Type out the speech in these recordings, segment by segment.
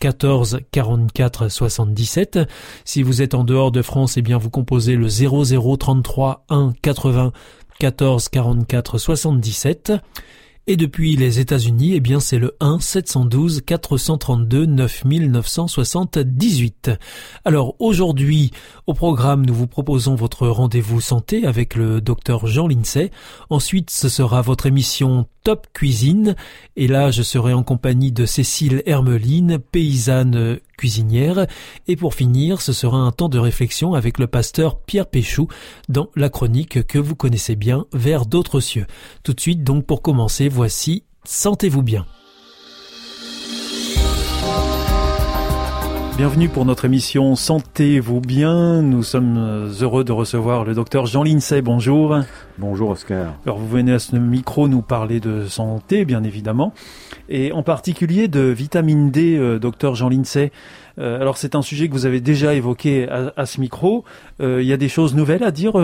14 44 77. Si vous êtes en dehors de France, eh bien vous composez le 00 33 1 80 14 44 77. Et depuis les États-Unis, eh bien c'est le 1 712 432 9978. Alors aujourd'hui, au programme, nous vous proposons votre rendez-vous santé avec le docteur Jean Lincey. Ensuite, ce sera votre émission Top Cuisine. Et là, je serai en compagnie de Cécile Hermeline, paysanne cuisinière. Et pour finir, ce sera un temps de réflexion avec le pasteur Pierre Péchou dans la chronique que vous connaissez bien, Vers d'autres cieux. Tout de suite, donc pour commencer, voici Sentez-vous bien. Bienvenue pour notre émission Sentez-vous bien. Nous sommes euh, heureux de recevoir le docteur Jean Lincey. Bonjour. Bonjour Oscar. Alors vous venez à ce micro nous parler de santé, bien évidemment, et en particulier de vitamine D, euh, docteur Jean Lincey. Euh, alors c'est un sujet que vous avez déjà évoqué à, ce micro. Il y a des choses nouvelles à dire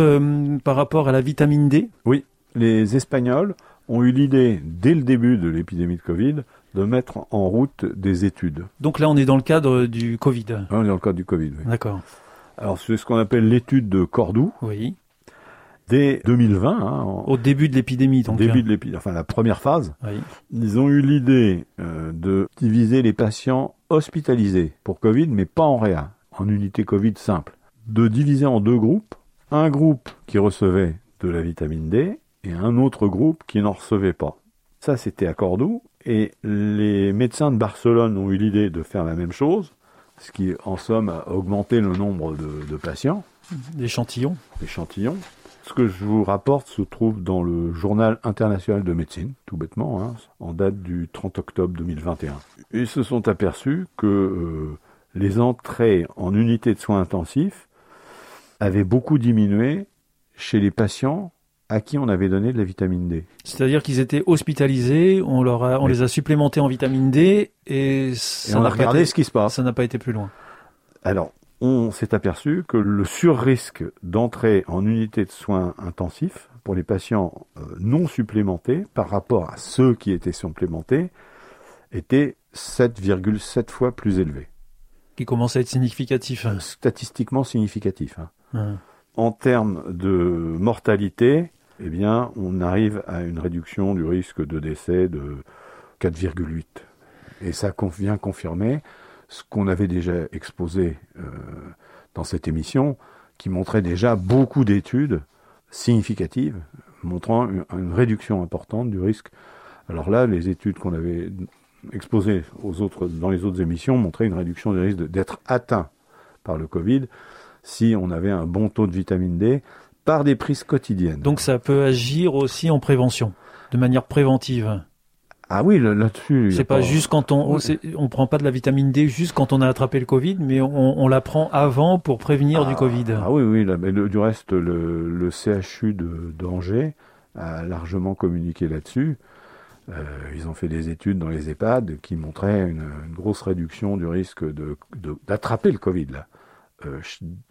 par rapport à la vitamine D? Oui, les Espagnols ont eu l'idée, dès le début de l'épidémie de Covid, de mettre en route des études. Donc là, on est dans le cadre du Covid. on est dans le cadre du Covid, oui. D'accord. Alors, c'est ce qu'on appelle l'étude de Cordoue. Oui. Dès 2020. Hein, Au début de l'épidémie, donc. Début de l'épidémie, enfin la première phase. Oui. Ils ont eu l'idée euh, de diviser les patients hospitalisés pour Covid, mais pas en réa, en unité Covid simple. De diviser en deux groupes. Un groupe qui recevait de la vitamine D et un autre groupe qui n'en recevait pas. Ça, c'était à Cordoue. Et les médecins de Barcelone ont eu l'idée de faire la même chose, ce qui, en somme, a augmenté le nombre de, patients. D'échantillons. D'échantillons. Ce que je vous rapporte se trouve dans le journal international de médecine, tout bêtement, hein, en date du 30 octobre 2021. Ils se sont aperçus que euh, les entrées en unité de soins intensifs avaient beaucoup diminué chez les patients à qui on avait donné de la vitamine D. C'est-à-dire qu'ils étaient hospitalisés, on, leur on les a supplémentés en vitamine D et, on a regardé ce qui se passe. Ça n'a pas été plus loin. Alors, on s'est aperçu que le surrisque d'entrée en unité de soins intensifs pour les patients euh, non supplémentés par rapport à ceux qui étaient supplémentés était 7,7 fois plus élevé. Qui commence à être significatif. Hein. Statistiquement significatif. Hein. Hum. En termes de mortalité, eh bien, on arrive à une réduction du risque de décès de 4,8. Et ça vient confirmer ce qu'on avait déjà exposé euh, dans cette émission, qui montrait déjà beaucoup d'études significatives montrant une, réduction importante du risque. Alors là, les études qu'on avait exposées dans les autres émissions montraient une réduction du risque d'être atteint par le Covid si on avait un bon taux de vitamine D par des prises quotidiennes. Donc ça peut agir aussi en prévention, de manière préventive. Ah oui, là-dessus. C'est pas, juste quand on, on prend pas de la vitamine D juste quand on a attrapé le Covid, mais on, la prend avant pour prévenir du ah, Covid. Ah oui, oui. mais du reste, le, CHU d'Angers a largement communiqué là-dessus. Euh, ils ont fait des études dans les EHPAD qui montraient une, grosse réduction du risque d'attraper le Covid là,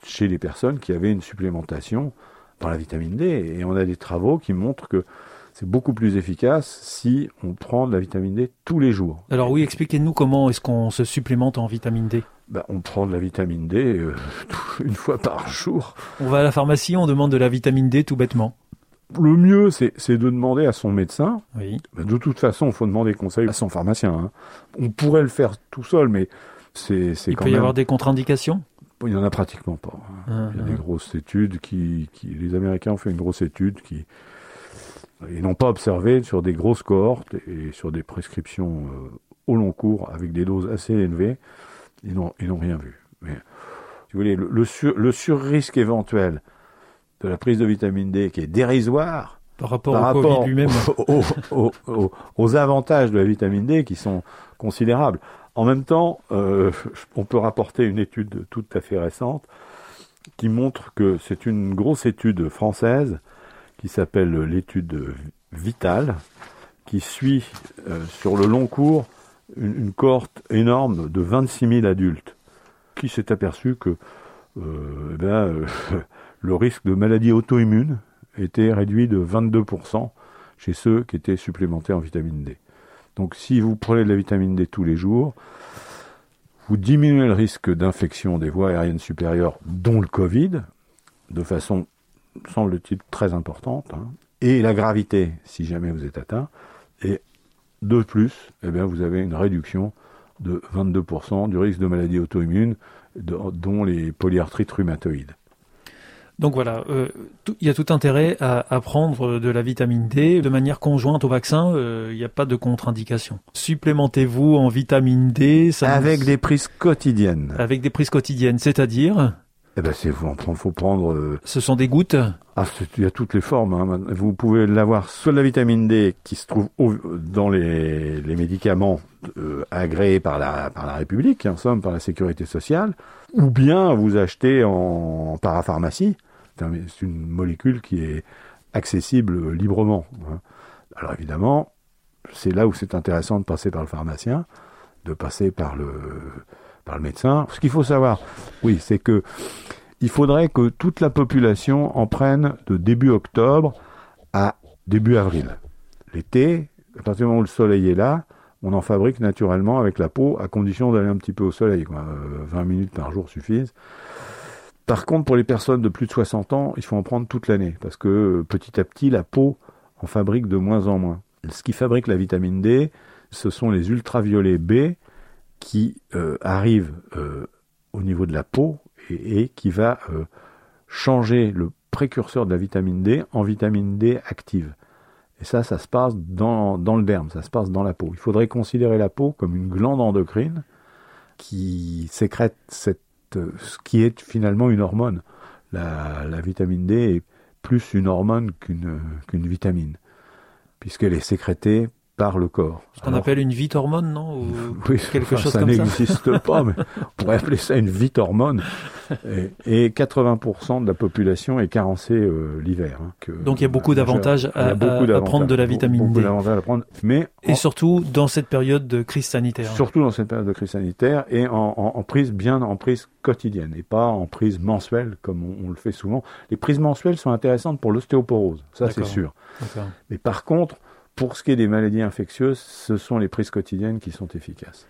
chez les personnes qui avaient une supplémentation dans la vitamine D. Et on a des travaux qui montrent que c'est beaucoup plus efficace si on prend de la vitamine D tous les jours. Alors oui, expliquez-nous comment est-ce qu'on se supplémente en vitamine D ben, On prend de la vitamine D euh, une fois par jour. On va à la pharmacie, on demande de la vitamine D tout bêtement. Le mieux, c'est de demander à son médecin. Oui. Ben, de toute façon, il faut demander conseil à son pharmacien. Hein. On pourrait le faire tout seul, mais c'est Il peut y avoir des contre-indications? Il n'y en a pratiquement pas. Hein. il y a des grosses études qui, Les Américains ont fait une grosse étude qui. Ils n'ont pas observé sur des grosses cohortes et sur des prescriptions euh, au long cours avec des doses assez élevées. Ils n'ont rien vu. Mais, si vous voulez, le, le, sur, le surrisque éventuel de la prise de vitamine D qui est dérisoire par rapport, au Covid lui-même. Aux, avantages de la vitamine D qui sont considérables. En même temps, euh, on peut rapporter une étude tout à fait récente qui montre que c'est une grosse étude française qui s'appelle l'étude Vitale, qui suit euh, sur le long cours une, cohorte énorme de 26 000 adultes, qui s'est aperçu que euh, eh le risque de maladie auto-immune était réduit de 22% chez ceux qui étaient supplémentés en vitamine D. Donc si vous prenez de la vitamine D tous les jours, vous diminuez le risque d'infection des voies aériennes supérieures, dont le Covid, de façon, semble-t-il, très importante, hein, et la gravité, si jamais vous êtes atteint, et de plus, eh bien, vous avez une réduction de 22% du risque de maladie auto-immune, dont les polyarthrites rhumatoïdes. Donc voilà, euh, il y a tout intérêt à, prendre de la vitamine D de manière conjointe au vaccin. Euh, il n'y a pas de contre-indication. Supplémentez-vous en vitamine D. avec des prises quotidiennes. Avec des prises quotidiennes, c'est-à-dire eh ben c'est faut, faut prendre. Euh, Ce sont des gouttes. Ah, il y a toutes les formes. Hein. Vous pouvez l'avoir soit de la vitamine D qui se trouve dans les, les médicaments agréés par la par la République, en somme par la Sécurité sociale, ou bien vous achetez en parapharmacie c'est une molécule qui est accessible librement. Hein. Alors évidemment, c'est là où c'est intéressant de passer par le pharmacien, de passer par le, par le médecin. Ce qu'il faut savoir, oui, c'est que il faudrait que toute la population en prenne de début octobre à début avril. L'été, à partir du moment où le soleil est là, on en fabrique naturellement avec la peau, à condition d'aller un petit peu au soleil. 20 euh, minutes par jour suffisent. Par contre, pour les personnes de plus de 60 ans, il faut en prendre toute l'année, parce que euh, petit à petit, la peau en fabrique de moins en moins. Ce qui fabrique la vitamine D, ce sont les ultraviolets B qui euh, arrivent euh, au niveau de la peau et, qui va changer le précurseur de la vitamine D en vitamine D active. Et ça, ça se passe dans, dans le derme, ça se passe dans la peau. Il faudrait considérer la peau comme une glande endocrine qui sécrète cette ce qui est finalement une hormone. La, vitamine D est plus une hormone qu'une vitamine, puisqu'elle est sécrétée par le corps. Ce qu'on appelle une vite-hormone, non Oui, quelque chose ça n'existe pas, mais on pourrait appeler ça une vite-hormone. Et, 80% de la population est carencée euh, l'hiver. Hein, Donc il y a beaucoup d'avantages à, prendre de la vitamine D. à prendre, mais et surtout dans cette période de crise sanitaire. Surtout dans cette période de crise sanitaire et en, prise bien en prise quotidienne et pas en prise mensuelle comme on, on le fait souvent. Les prises mensuelles sont intéressantes pour l'ostéoporose, ça c'est sûr. Mais par contre pour ce qui est des maladies infectieuses, ce sont les prises quotidiennes qui sont efficaces.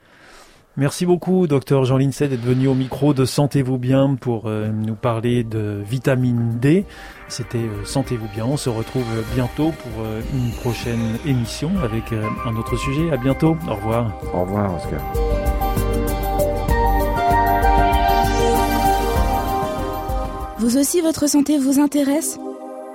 Merci beaucoup, docteur Jean Lincey, d'être venu au micro de Sentez-vous bien pour euh, nous parler de vitamine D. C'était euh, Sentez-vous bien. On se retrouve bientôt pour euh, une prochaine émission avec un autre sujet. À bientôt. Au revoir. Au revoir, Oscar. Vous aussi, votre santé vous intéresse?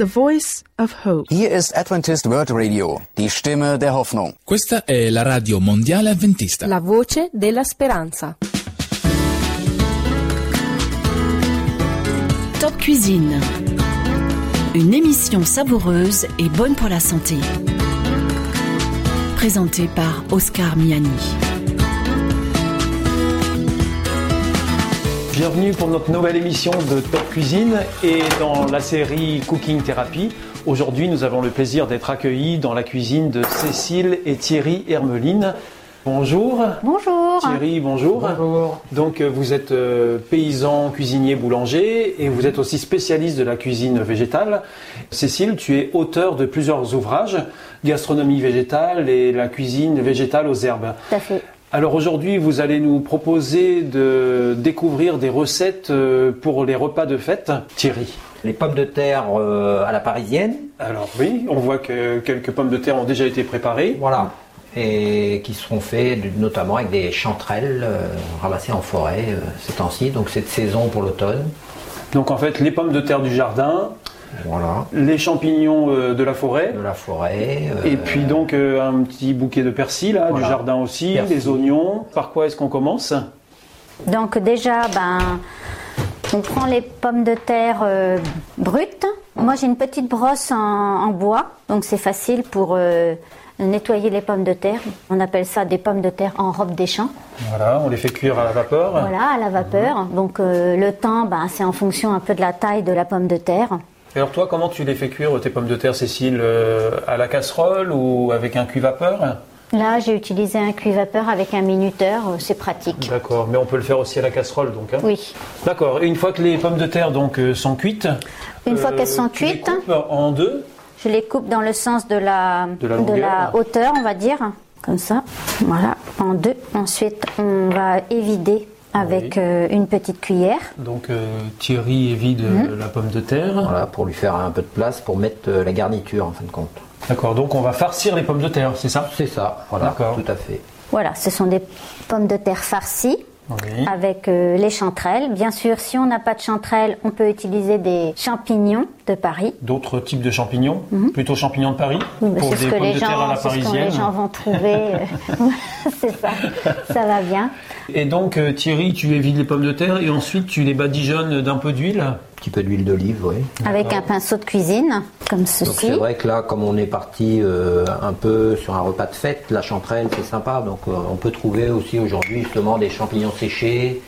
The Voice of Hope. Hier ist Adventist World Radio, die Stimme der Hoffnung. Questa è la radio mondiale adventista. La voce della speranza. Top Cuisine. Une émission savoureuse et bonne pour la santé. Présentée par Oscar Miani. Bienvenue pour notre nouvelle émission de Top Cuisine et dans la série Cooking Therapy. Aujourd'hui, nous avons le plaisir d'être accueillis dans la cuisine de Cécile et Thierry Hermeline. Bonjour. Bonjour. Thierry, bonjour. Bonjour. Donc, euh, vous êtes euh, paysan, cuisinier, boulanger et vous êtes aussi spécialiste de la cuisine végétale. Cécile, tu es auteur de plusieurs ouvrages, Gastronomie végétale et la cuisine végétale aux herbes. Tout à fait. Alors aujourd'hui, vous allez nous proposer de découvrir des recettes euh, pour les repas de fête. Thierry. Les pommes de terre euh, à la parisienne. Alors oui, on voit que quelques pommes de terre ont déjà été préparées. Voilà. Et qui seront faites notamment avec des chanterelles euh, ramassées en forêt ces temps-ci. Donc cette saison pour l'automne. Donc en fait, les pommes de terre du jardin, voilà. Les champignons euh, de la forêt. De la forêt. Euh, Et puis donc euh, un petit bouquet de persil là, du jardin aussi, les oignons. Par quoi est-ce qu'on commence? Donc déjà, ben, on prend les pommes de terre brutes. Moi j'ai une petite brosse en, bois, donc c'est facile pour nettoyer les pommes de terre. On appelle ça des pommes de terre en robe des champs. Voilà, on les fait cuire à la vapeur. Voilà, à la vapeur. Donc le temps, ben, c'est en fonction un peu de la taille de la pomme de terre. Alors toi, comment tu les fais cuire tes pommes de terre, Cécile euh, À la casserole ou avec un cuit-vapeur? Là, j'ai utilisé un cuit-vapeur avec un minuteur, euh, c'est pratique. D'accord, mais on peut le faire aussi à la casserole, donc. Hein oui. D'accord. Et une fois que les pommes de terre donc euh, sont cuites, une fois qu'elles sont cuites, les coupes en deux? Je les coupe dans le sens de la, de la, hauteur, on va dire, comme ça. Voilà, en deux. Ensuite, on va évider avec euh, une petite cuillère. Donc euh, Thierry évite mhm. la pomme de terre. Voilà, pour lui faire un peu de place pour mettre euh, la garniture en fin de compte. D'accord, donc on va farcir les pommes de terre, c'est ça? C'est ça, voilà, tout à fait. Voilà, ce sont des pommes de terre farcies avec euh, les chanterelles. Bien sûr, si on n'a pas de chanterelles, on peut utiliser des champignons de Paris. D'autres types de champignons mhm. Plutôt champignons de Paris Pour des pommes de terre à la parisienne. Ce que les gens vont trouver. Euh, c'est ça, ça va bien. Et donc, euh, Thierry, tu évites les pommes de terre et ensuite tu les badigeonnes d'un peu d'huile Un petit peu d'huile d'olive, oui. Avec un pinceau de cuisine, comme ceci. C'est vrai que là, comme on est parti euh, un peu sur un repas de fête, la chanterelle, c'est sympa. Donc, euh, on peut trouver aussi aujourd'hui justement des champignons séchés,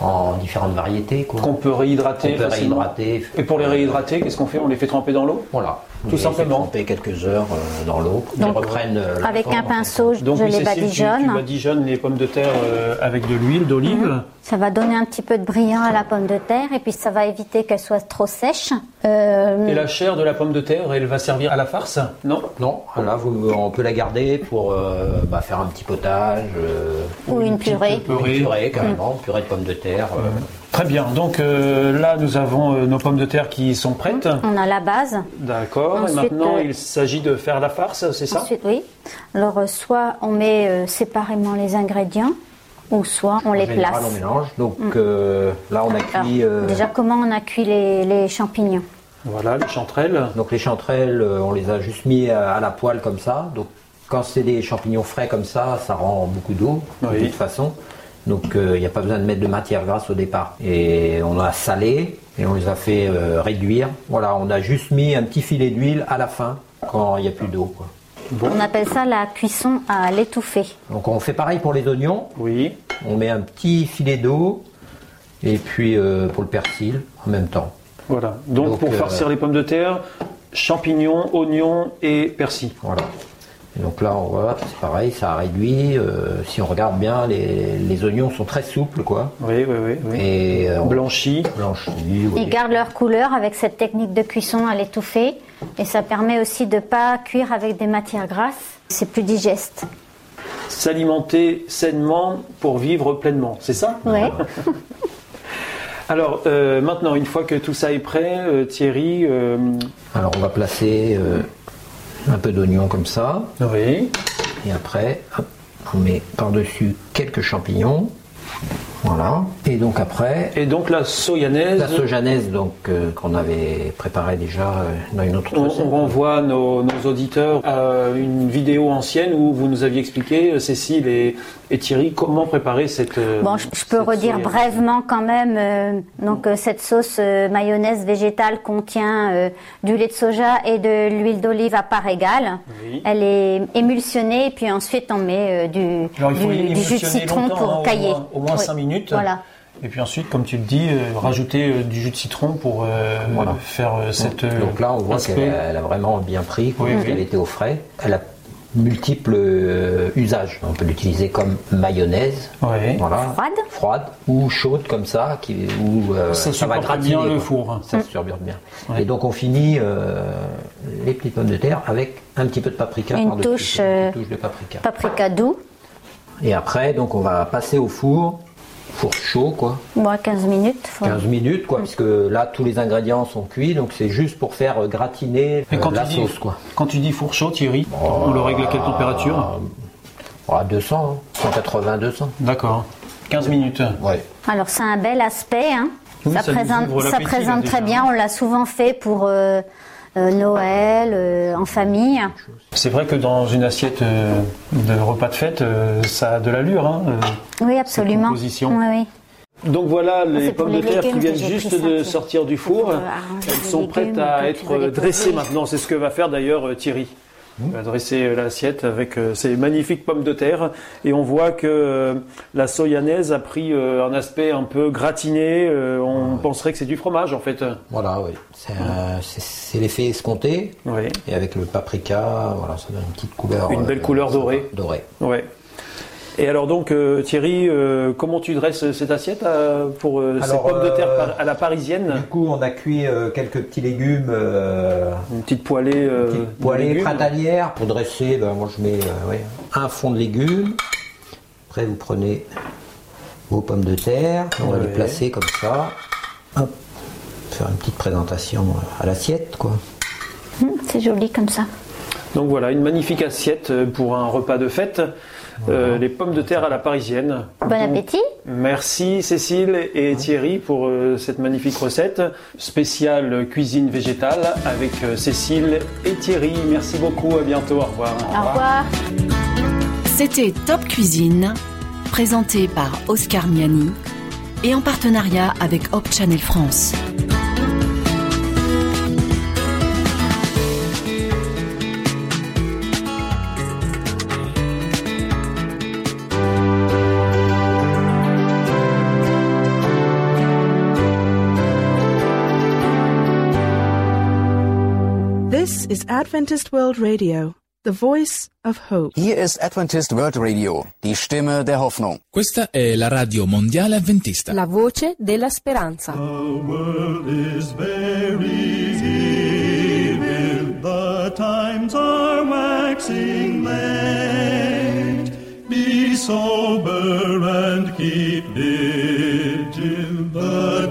en différentes variétés. Qu'on peut réhydrater. Peut réhydrater. Et pour les réhydrater, qu'est-ce qu'on fait? On les fait tremper dans l'eau? Voilà. Tout simplement. Tremper quelques heures euh, dans l'eau qu'ils reprennent euh, Avec un pinceau, je les badigeonne. Tu, tu badigeonnes les pommes de terre euh, avec de l'huile d'olive. Mhm. Ça va donner un petit peu de brillant à la pomme de terre et puis ça va éviter qu'elle soit trop sèche. Et la chair de la pomme de terre, elle va servir à la farce? Non? Non. Là, vous, on peut la garder pour bah, faire un petit potage. ou une purée. Une purée, carrément. Une purée de pommes de terre. Très bien. Donc euh, là, nous avons euh, nos pommes de terre qui sont prêtes. On a la base. D'accord. Et maintenant, euh, il s'agit de faire la farce, c'est ça? Ensuite, oui. Alors, soit on met séparément les ingrédients, ou soit on les place. on mélange. Donc mm. là, on a cuit. déjà, comment on a cuit les, champignons? Voilà, les chanterelles. Donc les chanterelles, on les a juste mis à, la poêle comme ça. Donc quand c'est des champignons frais comme ça, ça rend beaucoup d'eau de toute façon. Donc euh, il n'y a pas besoin de mettre de matière grasse au départ. Et on a salé et on les a fait euh, réduire. Voilà, on a juste mis un petit filet d'huile à la fin quand il n'y a plus d'eau. On appelle ça la cuisson à l'étouffée. Donc on fait pareil pour les oignons. Oui. On met un petit filet d'eau et puis euh, pour le persil en même temps. Voilà. Donc, pour farcir les pommes de terre, champignons, oignons et persil. Voilà donc là, on voit, c'est pareil, ça a réduit. Euh, si on regarde bien, les, oignons sont très souples, quoi. Oui, oui, oui. Et euh, blanchis. Blanchis. Ils gardent leur couleur avec cette technique de cuisson à l'étouffer, et ça permet aussi de ne pas cuire avec des matières grasses. C'est plus digeste. S'alimenter sainement pour vivre pleinement, c'est ça? Oui. Alors euh, maintenant, une fois que tout ça est prêt, Thierry. Alors on va placer un peu d'oignon comme ça. Oui. Et après, on met par-dessus quelques champignons. Voilà. Et donc après. Et donc la soyanaise. La sojanaise donc euh, qu'on avait préparée déjà euh, dans une autre. On, on renvoie nos, auditeurs à une vidéo ancienne où vous nous aviez expliqué, euh, Cécile et, Thierry, comment préparer cette. Bon, je, peux redire brièvement quand même. donc cette sauce mayonnaise végétale contient du lait de soja et de l'huile d'olive à part égale. Elle est émulsionnée et puis ensuite on met du, jus de citron pour hein, cailler. Au moins, 5 minutes. Voilà. Et puis ensuite, comme tu le dis, euh, rajouter euh, du jus de citron pour euh, faire cette. Donc là, on voit qu'elle a vraiment bien pris, qu'elle était au frais. Elle a multiples usages. On peut l'utiliser comme mayonnaise, voilà, froide, froide ou chaude comme ça, qui, où ça, va gratiner bien le four. Ça se surbure bien. Et donc on finit les petites pommes de terre avec un petit peu de paprika une touche, une touche de paprika. Paprika doux. Et après, donc on va passer au four, four chaud quoi. Bon, 15 minutes. 15 minutes quoi, puisque là tous les ingrédients sont cuits, donc c'est juste pour faire gratiner la sauce quoi. Quand tu dis four chaud, Thierry, on le règle à quelle température À 200, 180, 200. D'accord. 15 minutes. Ouais. Alors c'est un bel aspect. Hein. ça, présente, ça présente très bien. On l'a souvent fait pour euh, euh, Noël, euh, en famille. C'est vrai que dans une assiette de repas de fête, ça a de l'allure. Hein, oui, absolument. Composition. Oui, oui. Donc voilà les pommes de terre qui viennent juste de sortir du four. Elles sont prêtes à être dressées maintenant. C'est ce que va faire d'ailleurs Thierry. On va dresser l'assiette avec euh, ces magnifiques pommes de terre et on voit que euh, la soyanaise a pris euh, un aspect un peu gratiné. on ah penserait que c'est du fromage en fait. Voilà, oui. C'est l'effet escompté. Oui. Et avec le paprika, voilà, ça donne une petite couleur. Une belle couleur dorée. Dorée. Ouais. Et alors donc euh, Thierry, euh, comment tu dresses cette assiette euh, pour ces pommes de terre à la parisienne Du coup, on a cuit quelques petits légumes. une petite poêlée. Une poêlée printanière pour dresser. Ben, moi, je mets un fond de légumes. Après, vous prenez vos pommes de terre. On va les placer comme ça. Hop. Faire une petite présentation à l'assiette, quoi. Hum, c'est joli comme ça. Donc voilà, une magnifique assiette pour un repas de fête. Euh, les pommes de terre à la parisienne. Bon appétit. Merci Cécile et Thierry pour euh, cette magnifique recette spéciale cuisine végétale avec euh, Cécile et Thierry. Merci beaucoup, à bientôt, au revoir. Au revoir. C'était Top Cuisine, présenté par Oscar Miani et en partenariat avec Hop Channel France. Is Adventist World Radio, the voice of hope. Hier ist Adventist World Radio, die Stimme der Hoffnung. Questa è la radio mondiale avventista. La voce della speranza. The world is very evil, the times are waxing late. Be sober and keep vigil, the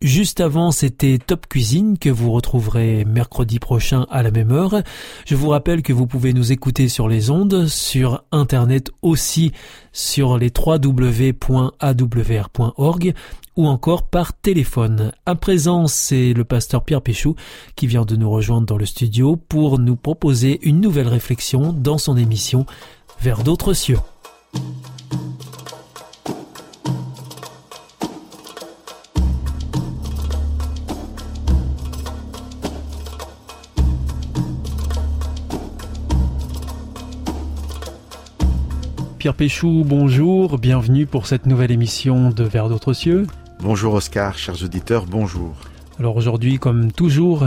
Juste avant, c'était Top Cuisine que vous retrouverez mercredi prochain à la même heure. Je vous rappelle que vous pouvez nous écouter sur les ondes, sur Internet aussi, sur les www.awr.org ou encore par téléphone. À présent, c'est le pasteur Pierre Péchou qui vient de nous rejoindre dans le studio pour nous proposer une nouvelle réflexion dans son émission Vers d'autres cieux. Pierre Péchou, bonjour, bienvenue pour cette nouvelle émission de Vers d'autres cieux. Bonjour Oscar, chers auditeurs, bonjour. Alors aujourd'hui, comme toujours,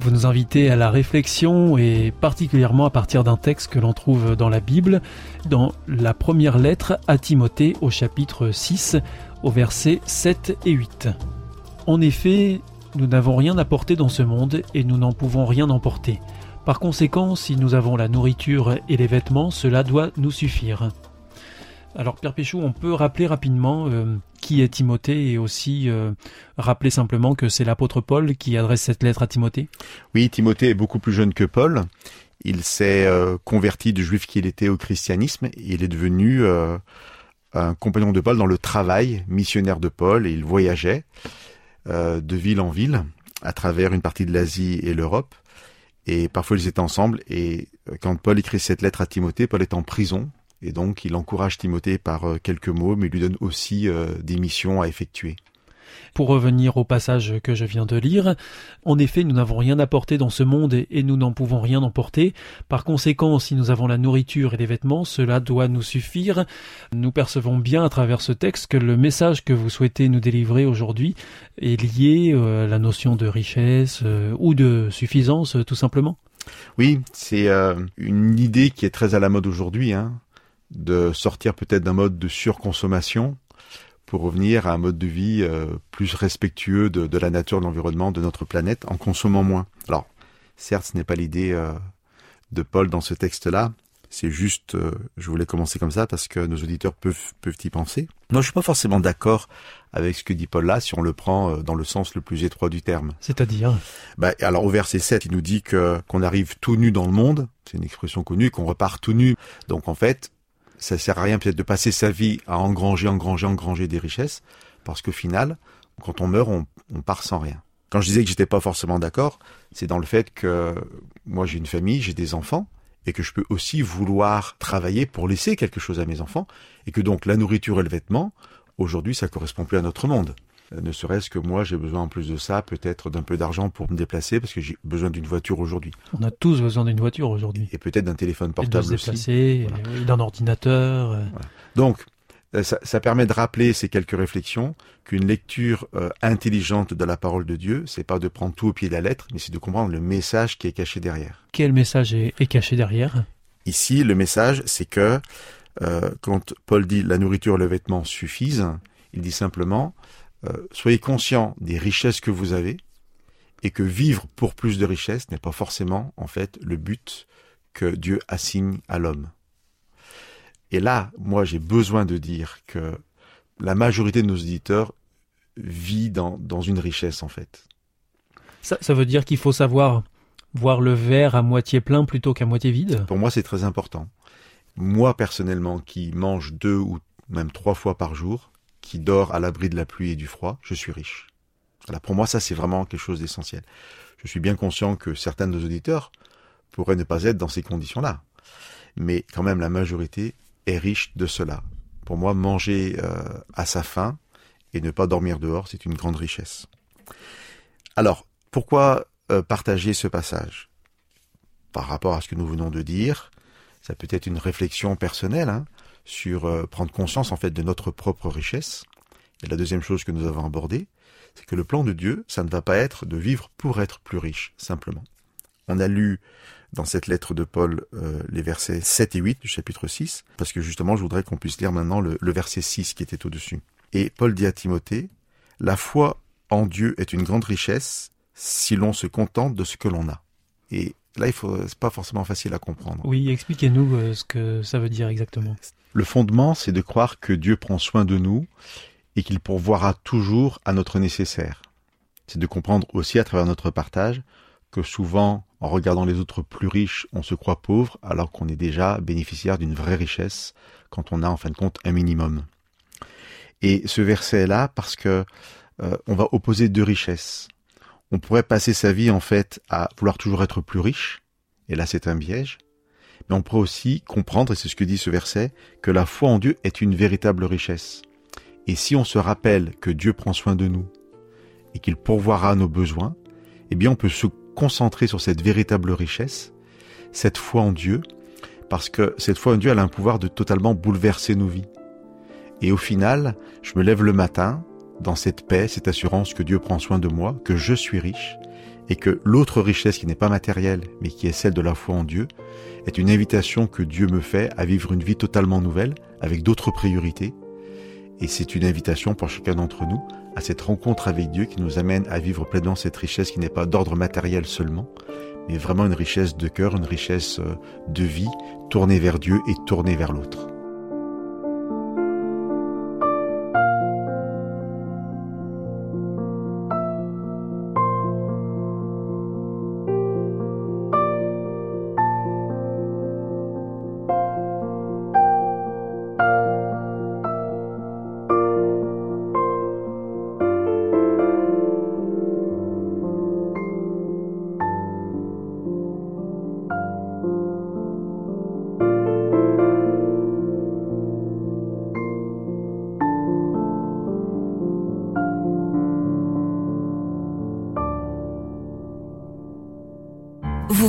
vous nous invitez à la réflexion et particulièrement à partir d'un texte que l'on trouve dans la Bible, dans la première lettre à Timothée au chapitre 6, au verset 7 et 8. En effet, nous n'avons rien à porter dans ce monde et nous n'en pouvons rien emporter. Par conséquent, si nous avons la nourriture et les vêtements, cela doit nous suffire. Alors Pierre Péchou, on peut rappeler rapidement euh, qui est Timothée et aussi euh, rappeler simplement que c'est l'apôtre Paul qui adresse cette lettre à Timothée? Oui, Timothée est beaucoup plus jeune que Paul. Il s'est euh, converti de juif qu'il était au christianisme. Et il est devenu un compagnon de Paul dans le travail missionnaire de Paul et il voyageait de ville en ville à travers une partie de l'Asie et l'Europe. Et parfois ils étaient ensemble et quand Paul écrit cette lettre à Timothée, Paul est en prison Et donc, il encourage Timothée par euh, quelques mots, mais lui donne aussi euh, des missions à effectuer. Pour revenir au passage que je viens de lire, en effet, nous n'avons rien apporté dans ce monde et nous n'en pouvons rien emporter. Par conséquent, si nous avons la nourriture et les vêtements, cela doit nous suffire. Nous percevons bien à travers ce texte que le message que vous souhaitez nous délivrer aujourd'hui est lié euh, à la notion de richesse ou de suffisance, tout simplement. Oui, c'est une idée qui est très à la mode aujourd'hui. Hein de sortir peut-être d'un mode de surconsommation pour revenir à un mode de vie euh, plus respectueux de, la nature, de l'environnement, de notre planète, en consommant moins. Alors, certes, ce n'est pas l'idée euh, de Paul dans ce texte-là. C'est juste, euh, je voulais commencer comme ça parce que nos auditeurs peuvent, peuvent y penser. Moi, je suis pas forcément d'accord avec ce que dit Paul là, si on le prend dans le sens le plus étroit du terme. C'est-à-dire? Bah, Alors, au verset 7, il nous dit que qu'on arrive tout nu dans le monde, c'est une expression connue, qu'on repart tout nu. Donc, en fait, ça sert à rien peut-être de passer sa vie à engranger, engranger, engranger des richesses, parce qu'au final, quand on meurt, on, on part sans rien. Quand je disais que j'étais pas forcément d'accord, c'est dans le fait que moi j'ai une famille, j'ai des enfants, et que je peux aussi vouloir travailler pour laisser quelque chose à mes enfants, et que donc la nourriture et le vêtement, aujourd'hui, ça correspond plus à notre monde. Euh, ne serait-ce que moi, j'ai besoin en plus de ça, peut-être d'un peu d'argent pour me déplacer, parce que j'ai besoin d'une voiture aujourd'hui. On a tous besoin d'une voiture aujourd'hui. Et peut-être d'un téléphone portable et de se déplacer, d'un ordinateur. Euh. Donc, euh, ça, ça, permet de rappeler ces quelques réflexions qu'une lecture intelligente de la parole de Dieu, c'est pas de prendre tout au pied de la lettre, mais c'est de comprendre le message qui est caché derrière. Quel message est, est caché derrière? Ici, le message, c'est que quand Paul dit la nourriture et le vêtement suffisent, il dit simplement euh, soyez conscient des richesses que vous avez et que vivre pour plus de richesses n'est pas forcément en fait le but que Dieu assigne à l'homme. Et là, moi j'ai besoin de dire que la majorité de nos auditeurs vit dans, dans une richesse en fait. Ça, ça veut dire qu'il faut savoir voir le verre à moitié plein plutôt qu'à moitié vide? Pour moi c'est très important. Moi personnellement qui mange deux ou même trois fois par jour, qui dort à l'abri de la pluie et du froid, je suis riche. Voilà, pour moi, ça, c'est vraiment quelque chose d'essentiel. Je suis bien conscient que certains de nos auditeurs pourraient ne pas être dans ces conditions-là. Mais quand même, la majorité est riche de cela. Pour moi, manger euh, à sa faim et ne pas dormir dehors, c'est une grande richesse. Alors, pourquoi euh, partager ce passage? Par rapport à ce que nous venons de dire, ça peut être une réflexion personnelle, hein, sur euh, prendre conscience en fait de notre propre richesse. Et la deuxième chose que nous avons abordée, c'est que le plan de Dieu, ça ne va pas être de vivre pour être plus riche, simplement. On a lu dans cette lettre de Paul euh, les versets 7 et 8 du chapitre 6, parce que justement je voudrais qu'on puisse lire maintenant le, le verset 6 qui était au-dessus. Et Paul dit à Timothée, La foi en Dieu est une grande richesse si l'on se contente de ce que l'on a. Et là, il faut, c'est pas forcément facile à comprendre. Oui, expliquez-nous euh, ce que ça veut dire exactement. Le fondement, c'est de croire que Dieu prend soin de nous et qu'il pourvoira toujours à notre nécessaire. C'est de comprendre aussi à travers notre partage que souvent, en regardant les autres plus riches, on se croit pauvre alors qu'on est déjà bénéficiaire d'une vraie richesse quand on a en fin de compte un minimum. Et ce verset est là parce que euh, on va opposer deux richesses. On pourrait passer sa vie en fait à vouloir toujours être plus riche, et là c'est un piège, mais on pourrait aussi comprendre, et c'est ce que dit ce verset, que la foi en Dieu est une véritable richesse. Et si on se rappelle que Dieu prend soin de nous et qu'il pourvoira nos besoins, eh bien on peut se concentrer sur cette véritable richesse, cette foi en Dieu, parce que cette foi en Dieu elle a un pouvoir de totalement bouleverser nos vies. Et au final, je me lève le matin dans cette paix, cette assurance que Dieu prend soin de moi, que je suis riche, et que l'autre richesse qui n'est pas matérielle, mais qui est celle de la foi en Dieu, est une invitation que Dieu me fait à vivre une vie totalement nouvelle, avec d'autres priorités. Et c'est une invitation pour chacun d'entre nous à cette rencontre avec Dieu qui nous amène à vivre pleinement cette richesse qui n'est pas d'ordre matériel seulement, mais vraiment une richesse de cœur, une richesse euh, de vie, tournée vers Dieu et tournée vers l'autre.